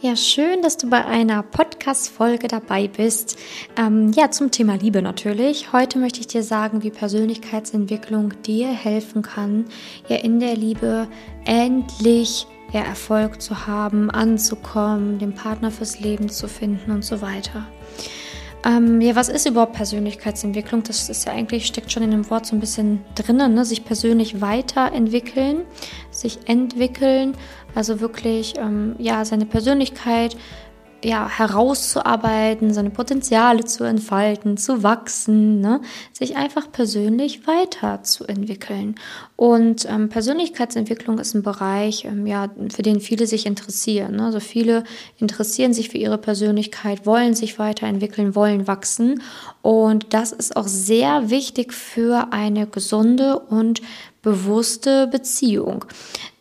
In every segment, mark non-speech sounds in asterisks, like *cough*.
Ja, schön, dass du bei einer Podcast-Folge dabei bist. Ähm, ja, zum Thema Liebe natürlich. Heute möchte ich dir sagen, wie Persönlichkeitsentwicklung dir helfen kann, ja in der Liebe endlich ja, Erfolg zu haben, anzukommen, den Partner fürs Leben zu finden und so weiter. Ähm, ja, was ist überhaupt Persönlichkeitsentwicklung? Das ist ja eigentlich, steckt schon in dem Wort so ein bisschen drinnen, ne? sich persönlich weiterentwickeln, sich entwickeln, also wirklich, ähm, ja, seine Persönlichkeit ja, herauszuarbeiten, seine Potenziale zu entfalten, zu wachsen, ne? sich einfach persönlich weiterzuentwickeln. Und ähm, Persönlichkeitsentwicklung ist ein Bereich, ähm, ja, für den viele sich interessieren. Ne? Also viele interessieren sich für ihre Persönlichkeit, wollen sich weiterentwickeln, wollen wachsen. Und das ist auch sehr wichtig für eine gesunde und bewusste Beziehung.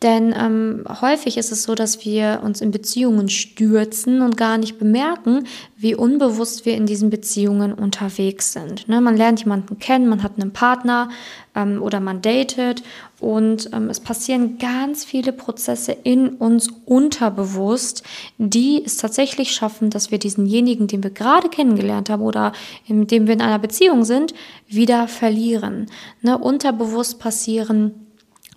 Denn ähm, häufig ist es so, dass wir uns in Beziehungen stürzen und gar nicht bemerken, wie unbewusst wir in diesen Beziehungen unterwegs sind. Ne? Man lernt jemanden kennen, man hat einen Partner ähm, oder man datet und ähm, es passieren ganz viele Prozesse in uns unterbewusst, die es tatsächlich schaffen, dass wir diesenjenigen, den wir gerade kennengelernt haben oder mit dem wir in einer Beziehung sind, wieder verlieren. Ne? Unterbewusst passieren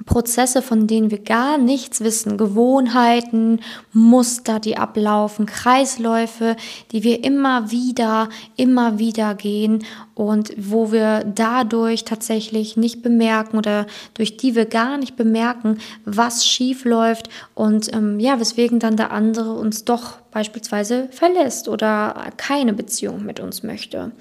Prozesse, von denen wir gar nichts wissen, Gewohnheiten, Muster, die ablaufen, Kreisläufe, die wir immer wieder, immer wieder gehen und wo wir dadurch tatsächlich nicht bemerken oder durch die wir gar nicht bemerken, was schief läuft und ähm, ja, weswegen dann der andere uns doch beispielsweise verlässt oder keine Beziehung mit uns möchte.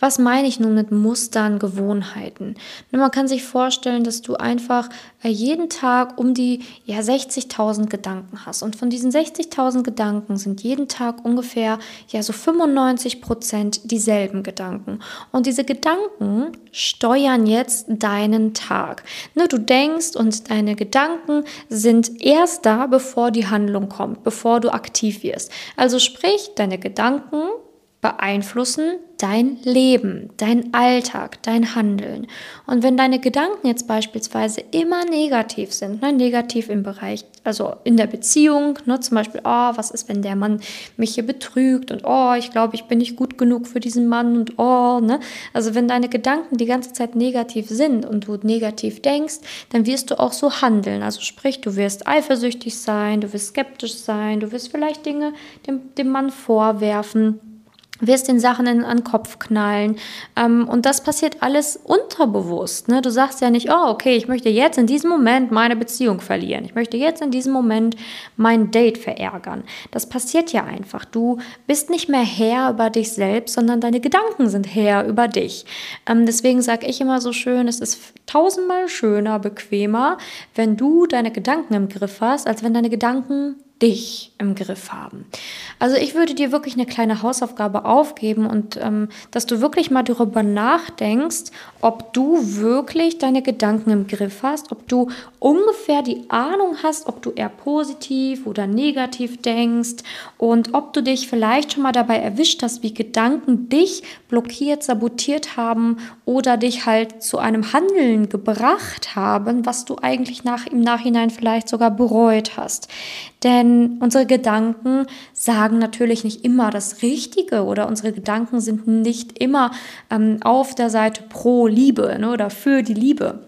Was meine ich nun mit Mustern, Gewohnheiten? Nun, man kann sich vorstellen, dass du einfach äh, jeden Tag um die ja, 60.000 Gedanken hast. Und von diesen 60.000 Gedanken sind jeden Tag ungefähr ja so 95 Prozent dieselben Gedanken. Und diese Gedanken steuern jetzt deinen Tag. Ne, du denkst und deine Gedanken sind erst da, bevor die Handlung kommt, bevor du aktiv wirst. Also sprich, deine Gedanken beeinflussen dein Leben, dein Alltag, dein Handeln. Und wenn deine Gedanken jetzt beispielsweise immer negativ sind, ne, negativ im Bereich, also in der Beziehung, ne, zum Beispiel, oh, was ist, wenn der Mann mich hier betrügt und oh, ich glaube, ich bin nicht gut genug für diesen Mann und oh, ne, also wenn deine Gedanken die ganze Zeit negativ sind und du negativ denkst, dann wirst du auch so handeln. Also sprich, du wirst eifersüchtig sein, du wirst skeptisch sein, du wirst vielleicht Dinge dem, dem Mann vorwerfen wirst den Sachen in, an den Kopf knallen. Ähm, und das passiert alles unterbewusst. Ne? Du sagst ja nicht, oh, okay, ich möchte jetzt in diesem Moment meine Beziehung verlieren. Ich möchte jetzt in diesem Moment mein Date verärgern. Das passiert ja einfach. Du bist nicht mehr Herr über dich selbst, sondern deine Gedanken sind Herr über dich. Ähm, deswegen sage ich immer so schön, es ist tausendmal schöner, bequemer, wenn du deine Gedanken im Griff hast, als wenn deine Gedanken dich im Griff haben. Also ich würde dir wirklich eine kleine Hausaufgabe aufgeben und ähm, dass du wirklich mal darüber nachdenkst, ob du wirklich deine Gedanken im Griff hast, ob du ungefähr die Ahnung hast, ob du eher positiv oder negativ denkst und ob du dich vielleicht schon mal dabei erwischt hast, wie Gedanken dich blockiert, sabotiert haben oder dich halt zu einem Handeln gebracht haben, was du eigentlich nach, im Nachhinein vielleicht sogar bereut hast. Denn unsere Gedanken sagen natürlich nicht immer das Richtige oder unsere Gedanken sind nicht immer ähm, auf der Seite pro Liebe ne, oder für die Liebe.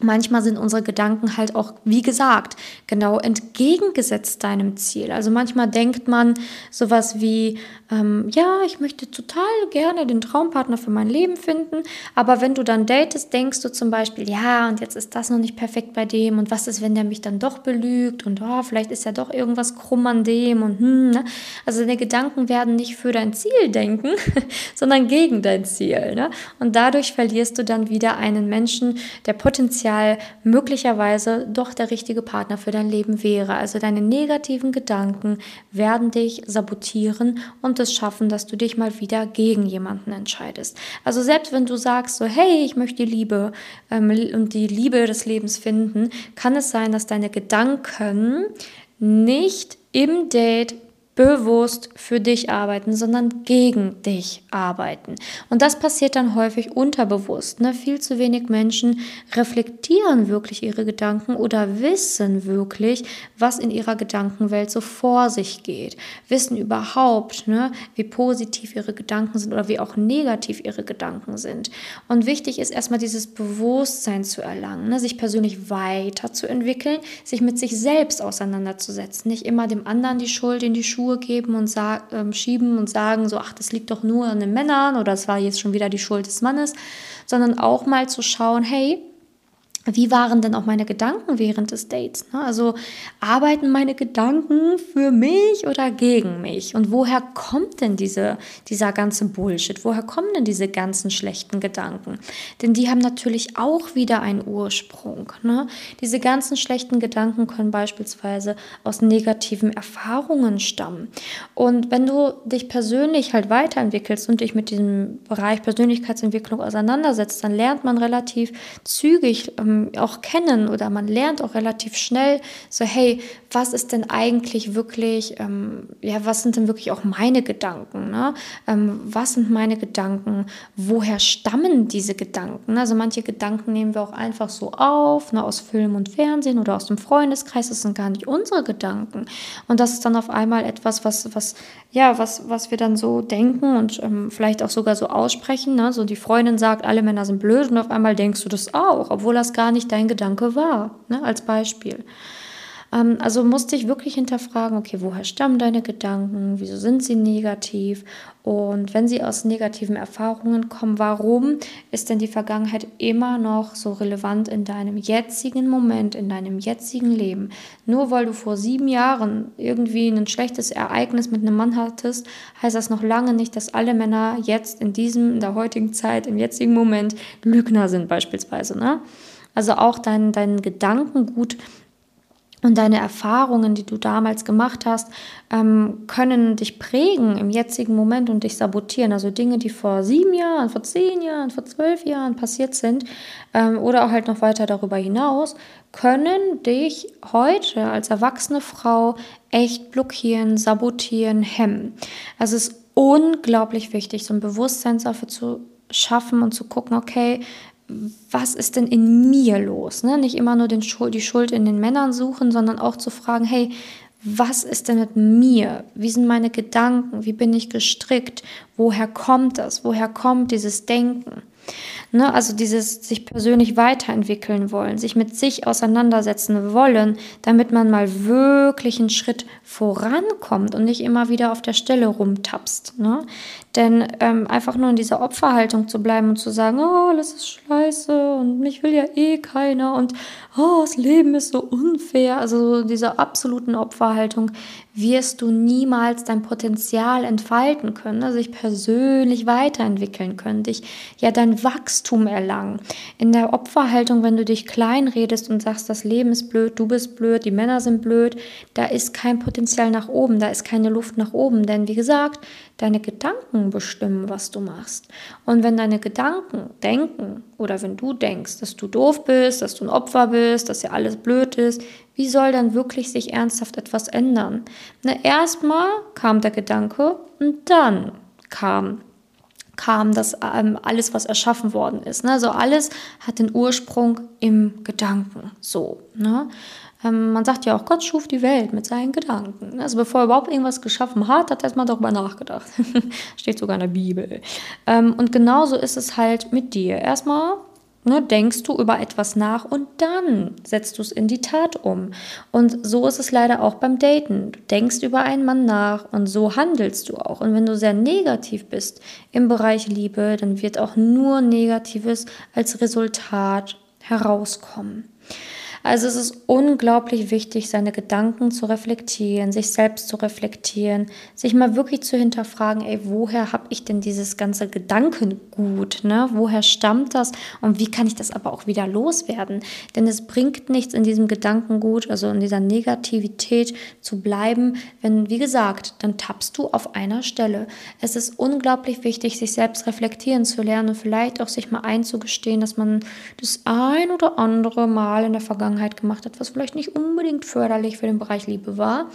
Manchmal sind unsere Gedanken halt auch, wie gesagt, genau entgegengesetzt deinem Ziel. Also manchmal denkt man sowas wie, ähm, ja, ich möchte total gerne den Traumpartner für mein Leben finden, aber wenn du dann datest, denkst du zum Beispiel, ja, und jetzt ist das noch nicht perfekt bei dem und was ist, wenn der mich dann doch belügt und oh, vielleicht ist ja doch irgendwas krumm an dem und hm, ne? Also deine Gedanken werden nicht für dein Ziel denken, *laughs* sondern gegen dein Ziel. Ne? Und dadurch verlierst du dann wieder einen Menschen, der potenziell Potenzial möglicherweise doch der richtige Partner für dein Leben wäre. Also deine negativen Gedanken werden dich sabotieren und es schaffen, dass du dich mal wieder gegen jemanden entscheidest. Also selbst wenn du sagst so, hey, ich möchte die Liebe ähm, und die Liebe des Lebens finden, kann es sein, dass deine Gedanken nicht im Date bewusst für dich arbeiten, sondern gegen dich arbeiten. Und das passiert dann häufig unterbewusst. Ne? Viel zu wenig Menschen reflektieren wirklich ihre Gedanken oder wissen wirklich, was in ihrer Gedankenwelt so vor sich geht. Wissen überhaupt, ne, wie positiv ihre Gedanken sind oder wie auch negativ ihre Gedanken sind. Und wichtig ist erstmal dieses Bewusstsein zu erlangen, ne? sich persönlich weiterzuentwickeln, sich mit sich selbst auseinanderzusetzen, nicht immer dem anderen die Schuld in die Schuhe Schuhe geben und äh, schieben und sagen so, ach, das liegt doch nur an den Männern oder es war jetzt schon wieder die Schuld des Mannes, sondern auch mal zu schauen, hey, wie waren denn auch meine Gedanken während des Dates? Ne? Also arbeiten meine Gedanken für mich oder gegen mich? Und woher kommt denn diese, dieser ganze Bullshit? Woher kommen denn diese ganzen schlechten Gedanken? Denn die haben natürlich auch wieder einen Ursprung. Ne? Diese ganzen schlechten Gedanken können beispielsweise aus negativen Erfahrungen stammen. Und wenn du dich persönlich halt weiterentwickelst und dich mit diesem Bereich Persönlichkeitsentwicklung auseinandersetzt, dann lernt man relativ zügig, ähm, auch kennen oder man lernt auch relativ schnell so, hey, was ist denn eigentlich wirklich, ähm, ja, was sind denn wirklich auch meine Gedanken? Ne? Ähm, was sind meine Gedanken? Woher stammen diese Gedanken? Also manche Gedanken nehmen wir auch einfach so auf, ne, aus Film und Fernsehen oder aus dem Freundeskreis. Das sind gar nicht unsere Gedanken. Und das ist dann auf einmal etwas, was, was, ja, was, was wir dann so denken und ähm, vielleicht auch sogar so aussprechen. Ne? So die Freundin sagt, alle Männer sind blöd und auf einmal denkst du das auch, obwohl das gar nicht dein Gedanke war, ne? als Beispiel. Ähm, also musste ich wirklich hinterfragen, okay, woher stammen deine Gedanken? Wieso sind sie negativ? Und wenn sie aus negativen Erfahrungen kommen, warum ist denn die Vergangenheit immer noch so relevant in deinem jetzigen Moment, in deinem jetzigen Leben? Nur weil du vor sieben Jahren irgendwie ein schlechtes Ereignis mit einem Mann hattest, heißt das noch lange nicht, dass alle Männer jetzt in diesem, in der heutigen Zeit, im jetzigen Moment Lügner sind beispielsweise. Ne? Also auch dein, dein Gedankengut und deine Erfahrungen, die du damals gemacht hast, ähm, können dich prägen im jetzigen Moment und dich sabotieren. Also Dinge, die vor sieben Jahren, vor zehn Jahren, vor zwölf Jahren passiert sind ähm, oder auch halt noch weiter darüber hinaus, können dich heute als erwachsene Frau echt blockieren, sabotieren, hemmen. Also es ist unglaublich wichtig, so ein Bewusstsein dafür zu schaffen und zu gucken, okay, was ist denn in mir los? Ne? Nicht immer nur den Schuld, die Schuld in den Männern suchen, sondern auch zu fragen, hey, was ist denn mit mir? Wie sind meine Gedanken? Wie bin ich gestrickt? Woher kommt das? Woher kommt dieses Denken? Ne, also dieses sich persönlich weiterentwickeln wollen, sich mit sich auseinandersetzen wollen, damit man mal wirklich einen Schritt vorankommt und nicht immer wieder auf der Stelle rumtapst. Ne? Denn ähm, einfach nur in dieser Opferhaltung zu bleiben und zu sagen, oh, alles ist scheiße und mich will ja eh keiner und oh, das Leben ist so unfair, also dieser absoluten Opferhaltung wirst du niemals dein Potenzial entfalten können, also sich persönlich weiterentwickeln können, dich ja dein Wachstum erlangen. In der Opferhaltung, wenn du dich klein redest und sagst, das Leben ist blöd, du bist blöd, die Männer sind blöd, da ist kein Potenzial nach oben, da ist keine Luft nach oben, denn wie gesagt, deine Gedanken bestimmen, was du machst. Und wenn deine Gedanken denken oder wenn du denkst, dass du doof bist, dass du ein Opfer bist, dass ja alles blöd ist, wie soll dann wirklich sich ernsthaft etwas ändern? Na, erstmal kam der Gedanke und dann kam kam das ähm, alles, was erschaffen worden ist. Ne? Also alles hat den Ursprung im Gedanken. So. Ne? Ähm, man sagt ja auch, Gott schuf die Welt mit seinen Gedanken. Also bevor er überhaupt irgendwas geschaffen hat, hat er erstmal darüber nachgedacht. *laughs* Steht sogar in der Bibel. Ähm, und genauso ist es halt mit dir. Erstmal Ne, denkst du über etwas nach und dann setzt du es in die Tat um. Und so ist es leider auch beim Daten. Du denkst über einen Mann nach und so handelst du auch. Und wenn du sehr negativ bist im Bereich Liebe, dann wird auch nur Negatives als Resultat herauskommen. Also es ist unglaublich wichtig, seine Gedanken zu reflektieren, sich selbst zu reflektieren, sich mal wirklich zu hinterfragen, ey, woher habe ich denn dieses ganze Gedankengut? Ne? Woher stammt das und wie kann ich das aber auch wieder loswerden? Denn es bringt nichts in diesem Gedankengut, also in dieser Negativität zu bleiben, wenn, wie gesagt, dann tappst du auf einer Stelle. Es ist unglaublich wichtig, sich selbst reflektieren zu lernen und vielleicht auch sich mal einzugestehen, dass man das ein oder andere Mal in der Vergangenheit Vergangenheit gemacht hat, was vielleicht nicht unbedingt förderlich für den Bereich Liebe war.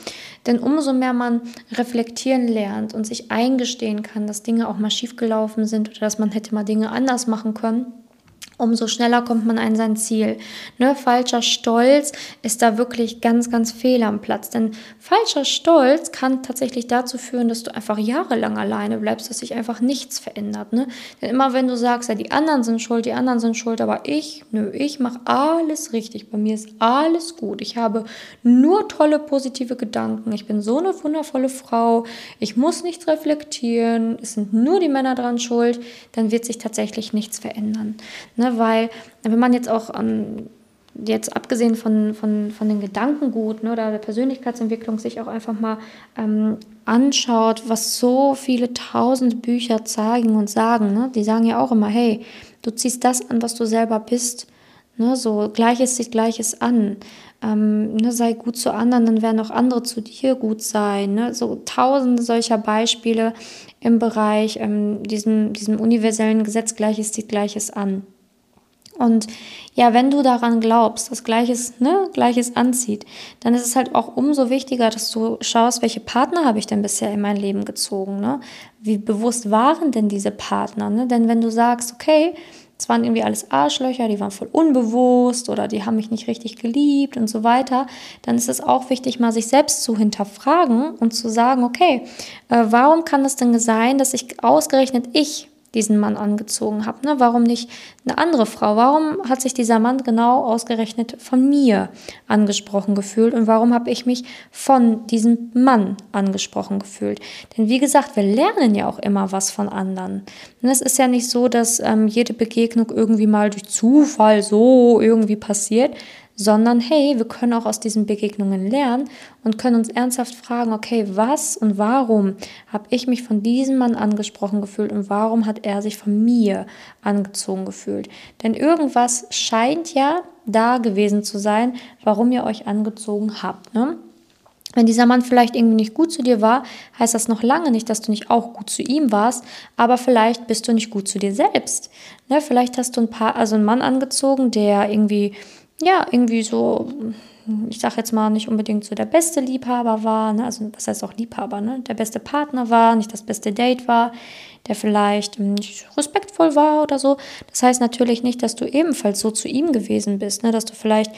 Denn umso mehr man reflektieren lernt und sich eingestehen kann, dass Dinge auch mal schiefgelaufen sind oder dass man hätte mal Dinge anders machen können, umso schneller kommt man an sein Ziel. Ne, falscher Stolz ist da wirklich ganz, ganz fehl am Platz. Denn falscher Stolz kann tatsächlich dazu führen, dass du einfach jahrelang alleine bleibst, dass sich einfach nichts verändert. Ne? Denn immer wenn du sagst, ja, die anderen sind schuld, die anderen sind schuld, aber ich, nö, ich mache alles richtig. Bei mir ist alles gut. Ich habe nur tolle, positive Gedanken. Ich bin so eine wundervolle Frau. Ich muss nichts reflektieren. Es sind nur die Männer dran schuld. Dann wird sich tatsächlich nichts verändern. Ne? Ne? Weil wenn man jetzt auch ähm, jetzt abgesehen von, von, von den Gedankengut ne, oder der Persönlichkeitsentwicklung sich auch einfach mal ähm, anschaut, was so viele tausend Bücher zeigen und sagen. Ne? Die sagen ja auch immer, hey, du ziehst das an, was du selber bist. Ne? So Gleiches sieht Gleiches an. Ähm, ne, sei gut zu anderen, dann werden auch andere zu dir gut sein. Ne? So tausende solcher Beispiele im Bereich ähm, diesem, diesem universellen Gesetz Gleiches sieht Gleiches an. Und ja, wenn du daran glaubst, dass Gleiches, ne, Gleiches anzieht, dann ist es halt auch umso wichtiger, dass du schaust, welche Partner habe ich denn bisher in mein Leben gezogen, ne? Wie bewusst waren denn diese Partner, ne? Denn wenn du sagst, okay, es waren irgendwie alles Arschlöcher, die waren voll unbewusst oder die haben mich nicht richtig geliebt und so weiter, dann ist es auch wichtig, mal sich selbst zu hinterfragen und zu sagen, okay, äh, warum kann es denn sein, dass ich ausgerechnet ich diesen Mann angezogen habe. Ne? Warum nicht eine andere Frau? Warum hat sich dieser Mann genau ausgerechnet von mir angesprochen gefühlt und warum habe ich mich von diesem Mann angesprochen gefühlt? Denn wie gesagt, wir lernen ja auch immer was von anderen. Und es ist ja nicht so, dass ähm, jede Begegnung irgendwie mal durch Zufall so irgendwie passiert, sondern hey, wir können auch aus diesen Begegnungen lernen und können uns ernsthaft fragen, okay, was und warum habe ich mich von diesem Mann angesprochen gefühlt und warum hat er sich von mir angezogen gefühlt? Denn irgendwas scheint ja da gewesen zu sein, warum ihr euch angezogen habt. Ne? Wenn dieser Mann vielleicht irgendwie nicht gut zu dir war, heißt das noch lange nicht, dass du nicht auch gut zu ihm warst, aber vielleicht bist du nicht gut zu dir selbst. Ne? Vielleicht hast du ein paar, also einen Mann angezogen, der irgendwie ja, irgendwie so, ich sag jetzt mal, nicht unbedingt so der beste Liebhaber war, ne? also was heißt auch Liebhaber, ne? der beste Partner war, nicht das beste Date war, der vielleicht nicht respektvoll war oder so. Das heißt natürlich nicht, dass du ebenfalls so zu ihm gewesen bist, ne? dass du vielleicht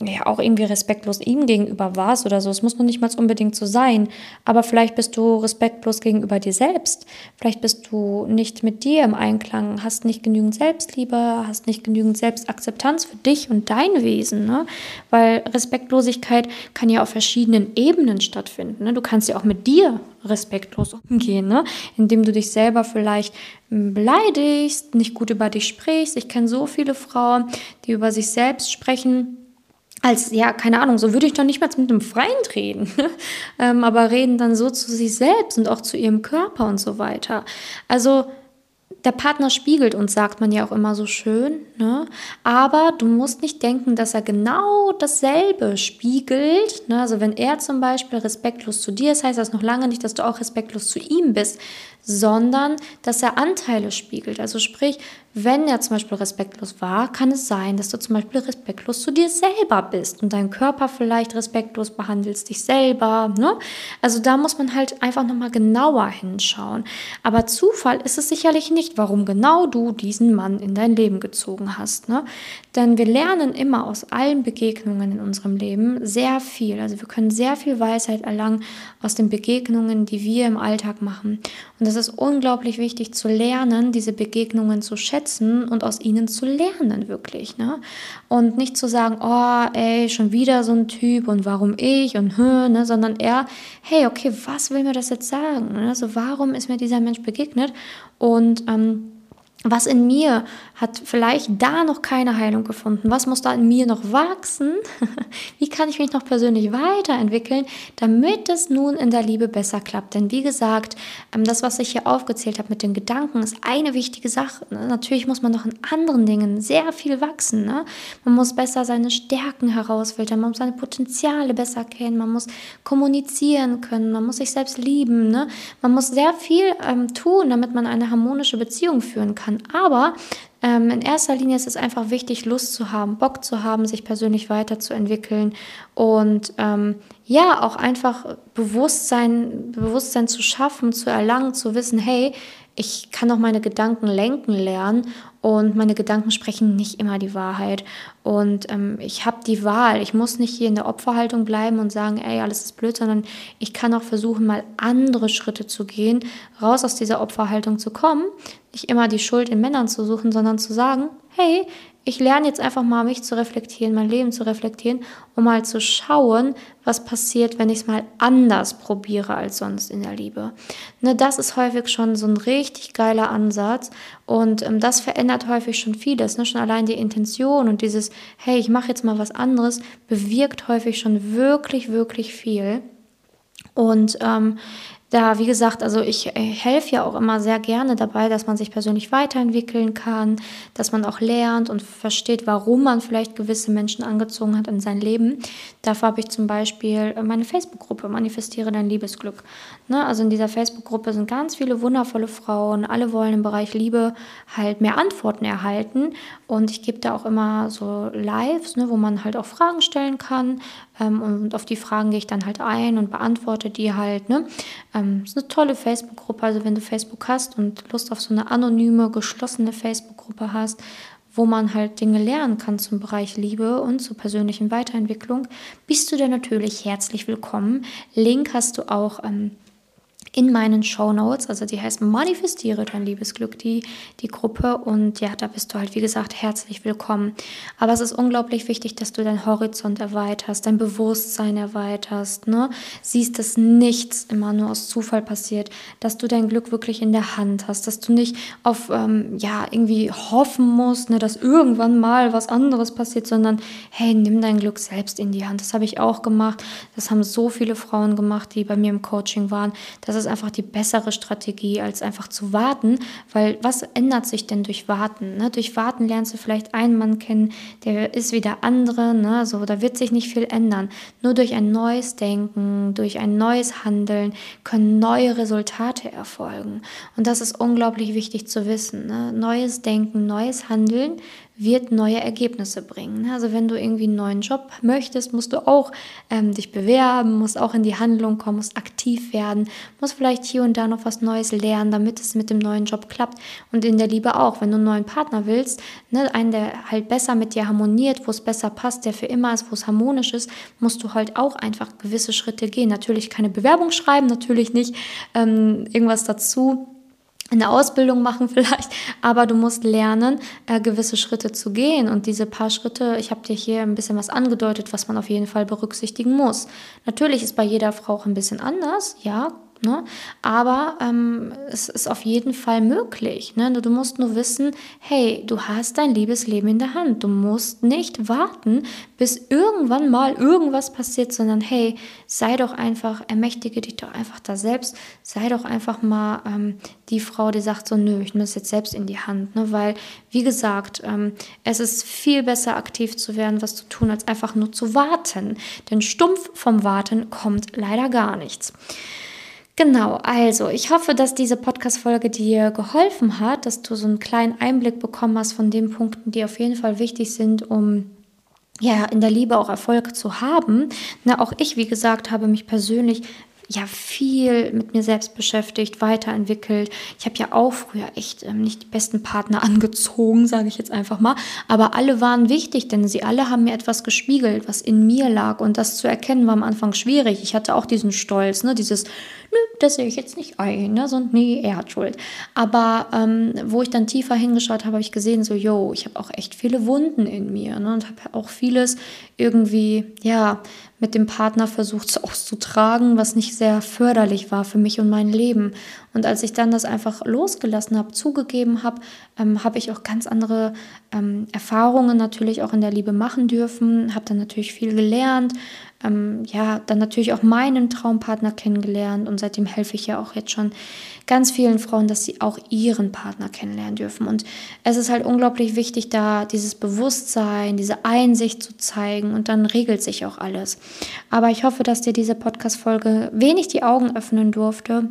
ja auch irgendwie respektlos ihm gegenüber warst oder so. Es muss noch nicht mal unbedingt so sein. Aber vielleicht bist du respektlos gegenüber dir selbst. Vielleicht bist du nicht mit dir im Einklang, hast nicht genügend Selbstliebe, hast nicht genügend Selbstakzeptanz für dich und dein Wesen. Ne? Weil Respektlosigkeit kann ja auf verschiedenen Ebenen stattfinden. Ne? Du kannst ja auch mit dir respektlos umgehen, ne? indem du dich selber vielleicht beleidigst, nicht gut über dich sprichst. Ich kenne so viele Frauen, die über sich selbst sprechen als, ja, keine Ahnung, so würde ich doch nicht mal mit einem Freund reden, *laughs* ähm, aber reden dann so zu sich selbst und auch zu ihrem Körper und so weiter. Also der Partner spiegelt uns, sagt man ja auch immer so schön, ne? aber du musst nicht denken, dass er genau dasselbe spiegelt. Ne? Also wenn er zum Beispiel respektlos zu dir ist, heißt das noch lange nicht, dass du auch respektlos zu ihm bist, sondern dass er Anteile spiegelt. Also sprich, wenn er zum Beispiel respektlos war, kann es sein, dass du zum Beispiel respektlos zu dir selber bist und deinen Körper vielleicht respektlos behandelst, dich selber. Ne? Also da muss man halt einfach nochmal genauer hinschauen. Aber Zufall ist es sicherlich nicht, warum genau du diesen Mann in dein Leben gezogen hast. Ne? Denn wir lernen immer aus allen Begegnungen in unserem Leben sehr viel. Also wir können sehr viel Weisheit erlangen aus den Begegnungen, die wir im Alltag machen. Und es ist unglaublich wichtig zu lernen, diese Begegnungen zu schätzen und aus ihnen zu lernen, wirklich. Ne? Und nicht zu sagen, oh, ey, schon wieder so ein Typ und warum ich und hö, ne? sondern eher, hey, okay, was will mir das jetzt sagen? Also warum ist mir dieser Mensch begegnet? Und ähm, was in mir hat vielleicht da noch keine Heilung gefunden? Was muss da in mir noch wachsen? *laughs* Wie kann ich mich noch persönlich weiterentwickeln, damit es nun in der Liebe besser klappt? Denn wie gesagt, ähm, das, was ich hier aufgezählt habe mit den Gedanken, ist eine wichtige Sache. Ne? Natürlich muss man noch in anderen Dingen sehr viel wachsen. Ne? Man muss besser seine Stärken herausfiltern, man muss seine Potenziale besser kennen, man muss kommunizieren können, man muss sich selbst lieben. Ne? Man muss sehr viel ähm, tun, damit man eine harmonische Beziehung führen kann kann. Aber ähm, in erster Linie ist es einfach wichtig, Lust zu haben, Bock zu haben, sich persönlich weiterzuentwickeln und ähm, ja, auch einfach Bewusstsein, Bewusstsein zu schaffen, zu erlangen, zu wissen, hey, ich kann auch meine Gedanken lenken lernen und meine Gedanken sprechen nicht immer die Wahrheit. Und ähm, ich habe die Wahl. Ich muss nicht hier in der Opferhaltung bleiben und sagen, ey, alles ist blöd, sondern ich kann auch versuchen, mal andere Schritte zu gehen, raus aus dieser Opferhaltung zu kommen. Nicht immer die Schuld in Männern zu suchen, sondern zu sagen, hey, ich lerne jetzt einfach mal, mich zu reflektieren, mein Leben zu reflektieren, um mal zu schauen, was passiert, wenn ich es mal anders probiere als sonst in der Liebe. Ne, das ist häufig schon so ein richtig geiler Ansatz und ähm, das verändert häufig schon vieles. Ne? Schon allein die Intention und dieses, hey, ich mache jetzt mal was anderes, bewirkt häufig schon wirklich, wirklich viel. Und ähm, da, wie gesagt, also ich äh, helfe ja auch immer sehr gerne dabei, dass man sich persönlich weiterentwickeln kann, dass man auch lernt und versteht, warum man vielleicht gewisse Menschen angezogen hat in sein Leben. Dafür habe ich zum Beispiel meine Facebook-Gruppe Manifestiere dein Liebesglück. Ne? Also in dieser Facebook-Gruppe sind ganz viele wundervolle Frauen. Alle wollen im Bereich Liebe halt mehr Antworten erhalten. Und ich gebe da auch immer so Lives, ne, wo man halt auch Fragen stellen kann. Ähm, und auf die Fragen gehe ich dann halt ein und beantworte die halt. Ne? Ähm, ist eine tolle Facebook-Gruppe. Also wenn du Facebook hast und Lust auf so eine anonyme, geschlossene Facebook-Gruppe hast, wo man halt Dinge lernen kann zum Bereich Liebe und zur persönlichen Weiterentwicklung, bist du da natürlich herzlich willkommen. Link hast du auch ähm, in meinen Show Notes. Also die heißt Manifestiere dein Liebesglück, die, die Gruppe. Und ja, da bist du halt, wie gesagt, herzlich willkommen. Aber es ist unglaublich wichtig, dass du deinen Horizont erweiterst, dein Bewusstsein erweiterst. Ne? Siehst, dass nichts immer nur aus Zufall passiert, dass du dein Glück wirklich in der Hand hast, dass du nicht auf, ähm, ja, irgendwie hoffen musst, ne, dass irgendwann mal was anderes passiert, sondern hey, nimm dein Glück selbst in die Hand. Das habe ich auch gemacht. Das haben so viele Frauen gemacht, die bei mir im Coaching waren. Das ist ist einfach die bessere Strategie, als einfach zu warten, weil was ändert sich denn durch Warten? Ne? Durch Warten lernst du vielleicht einen Mann kennen, der ist wie der andere, ne? so, da wird sich nicht viel ändern. Nur durch ein neues Denken, durch ein neues Handeln können neue Resultate erfolgen. Und das ist unglaublich wichtig zu wissen. Ne? Neues Denken, neues Handeln wird neue Ergebnisse bringen. Also wenn du irgendwie einen neuen Job möchtest, musst du auch ähm, dich bewerben, musst auch in die Handlung kommen, musst aktiv werden, musst vielleicht hier und da noch was Neues lernen, damit es mit dem neuen Job klappt. Und in der Liebe auch, wenn du einen neuen Partner willst, ne, einen, der halt besser mit dir harmoniert, wo es besser passt, der für immer ist, wo es harmonisch ist, musst du halt auch einfach gewisse Schritte gehen. Natürlich keine Bewerbung schreiben, natürlich nicht ähm, irgendwas dazu eine Ausbildung machen *laughs* vielleicht, aber du musst lernen, äh, gewisse Schritte zu gehen. Und diese paar Schritte, ich habe dir hier ein bisschen was angedeutet, was man auf jeden Fall berücksichtigen muss. Natürlich ist bei jeder Frau auch ein bisschen anders, ja, Ne? Aber ähm, es ist auf jeden Fall möglich. Ne? Du musst nur wissen, hey, du hast dein Liebesleben in der Hand. Du musst nicht warten, bis irgendwann mal irgendwas passiert, sondern hey, sei doch einfach, ermächtige dich doch einfach da selbst. Sei doch einfach mal ähm, die Frau, die sagt so, nö, ich nehme es jetzt selbst in die Hand. Ne? Weil, wie gesagt, ähm, es ist viel besser aktiv zu werden, was zu tun, als einfach nur zu warten. Denn stumpf vom Warten kommt leider gar nichts. Genau, also ich hoffe, dass diese Podcast-Folge dir geholfen hat, dass du so einen kleinen Einblick bekommen hast von den Punkten, die auf jeden Fall wichtig sind, um ja, in der Liebe auch Erfolg zu haben. Na, auch ich, wie gesagt, habe mich persönlich ja viel mit mir selbst beschäftigt, weiterentwickelt. Ich habe ja auch früher echt ähm, nicht die besten Partner *laughs* angezogen, sage ich jetzt einfach mal, aber alle waren wichtig, denn sie alle haben mir etwas gespiegelt, was in mir lag und das zu erkennen war am Anfang schwierig. Ich hatte auch diesen Stolz, ne, dieses nö, das sehe ich jetzt nicht ein, ne, so nee, er hat Schuld. Aber ähm, wo ich dann tiefer hingeschaut habe, habe ich gesehen, so yo, ich habe auch echt viele Wunden in mir, ne, und habe auch vieles irgendwie ja mit dem Partner versucht auszutragen, was nicht sehr förderlich war für mich und mein Leben. Und als ich dann das einfach losgelassen habe, zugegeben habe, ähm, habe ich auch ganz andere ähm, Erfahrungen natürlich auch in der Liebe machen dürfen, habe dann natürlich viel gelernt, ähm, ja, dann natürlich auch meinen Traumpartner kennengelernt und seitdem helfe ich ja auch jetzt schon ganz vielen Frauen, dass sie auch ihren Partner kennenlernen dürfen. Und es ist halt unglaublich wichtig, da dieses Bewusstsein, diese Einsicht zu zeigen und dann regelt sich auch alles. Aber ich hoffe, dass dir diese Podcast-Folge wenig die Augen öffnen durfte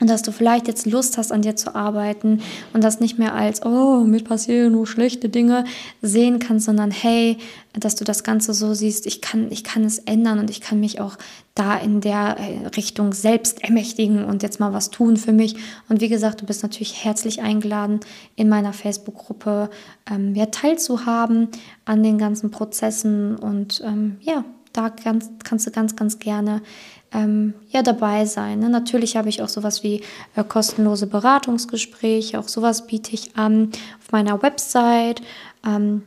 und dass du vielleicht jetzt Lust hast, an dir zu arbeiten und das nicht mehr als, oh, mir passieren nur schlechte Dinge sehen kannst, sondern hey, dass du das Ganze so siehst, ich kann, ich kann es ändern und ich kann mich auch da in der äh, Richtung selbst ermächtigen und jetzt mal was tun für mich. Und wie gesagt, du bist natürlich herzlich eingeladen, in meiner Facebook-Gruppe ähm, ja, teilzuhaben an den ganzen Prozessen und ähm, ja, da ganz, kannst du ganz, ganz gerne ähm, ja, dabei sein. Ne? Natürlich habe ich auch sowas wie äh, kostenlose Beratungsgespräche, auch sowas biete ich an auf meiner Website. Ähm,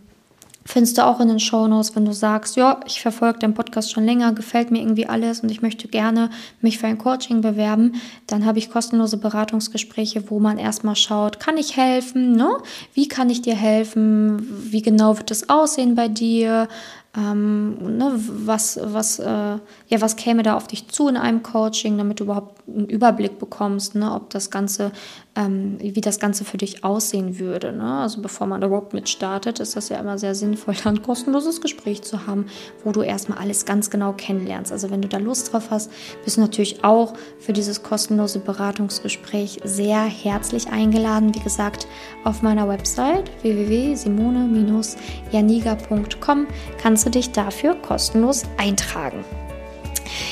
Findest du auch in den Shownotes, wenn du sagst, ja, ich verfolge den Podcast schon länger, gefällt mir irgendwie alles und ich möchte gerne mich für ein Coaching bewerben, dann habe ich kostenlose Beratungsgespräche, wo man erstmal schaut, kann ich helfen, ne? Wie kann ich dir helfen? Wie genau wird es aussehen bei dir? Ähm, ne, was, was, äh, ja, was käme da auf dich zu in einem Coaching, damit du überhaupt einen Überblick bekommst, ne, ob das Ganze, ähm, wie das Ganze für dich aussehen würde. Ne? Also bevor man überhaupt mit startet, ist das ja immer sehr sinnvoll, da ein kostenloses Gespräch zu haben, wo du erstmal alles ganz genau kennenlernst. Also wenn du da Lust drauf hast, bist du natürlich auch für dieses kostenlose Beratungsgespräch sehr herzlich eingeladen. Wie gesagt, auf meiner Website www.simone-janiga.com kannst du dich dafür kostenlos eintragen.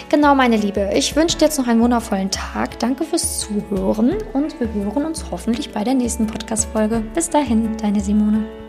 Genau, meine Liebe, ich wünsche dir jetzt noch einen wundervollen Tag. Danke fürs Zuhören und wir hören uns hoffentlich bei der nächsten Podcast-Folge. Bis dahin, deine Simone.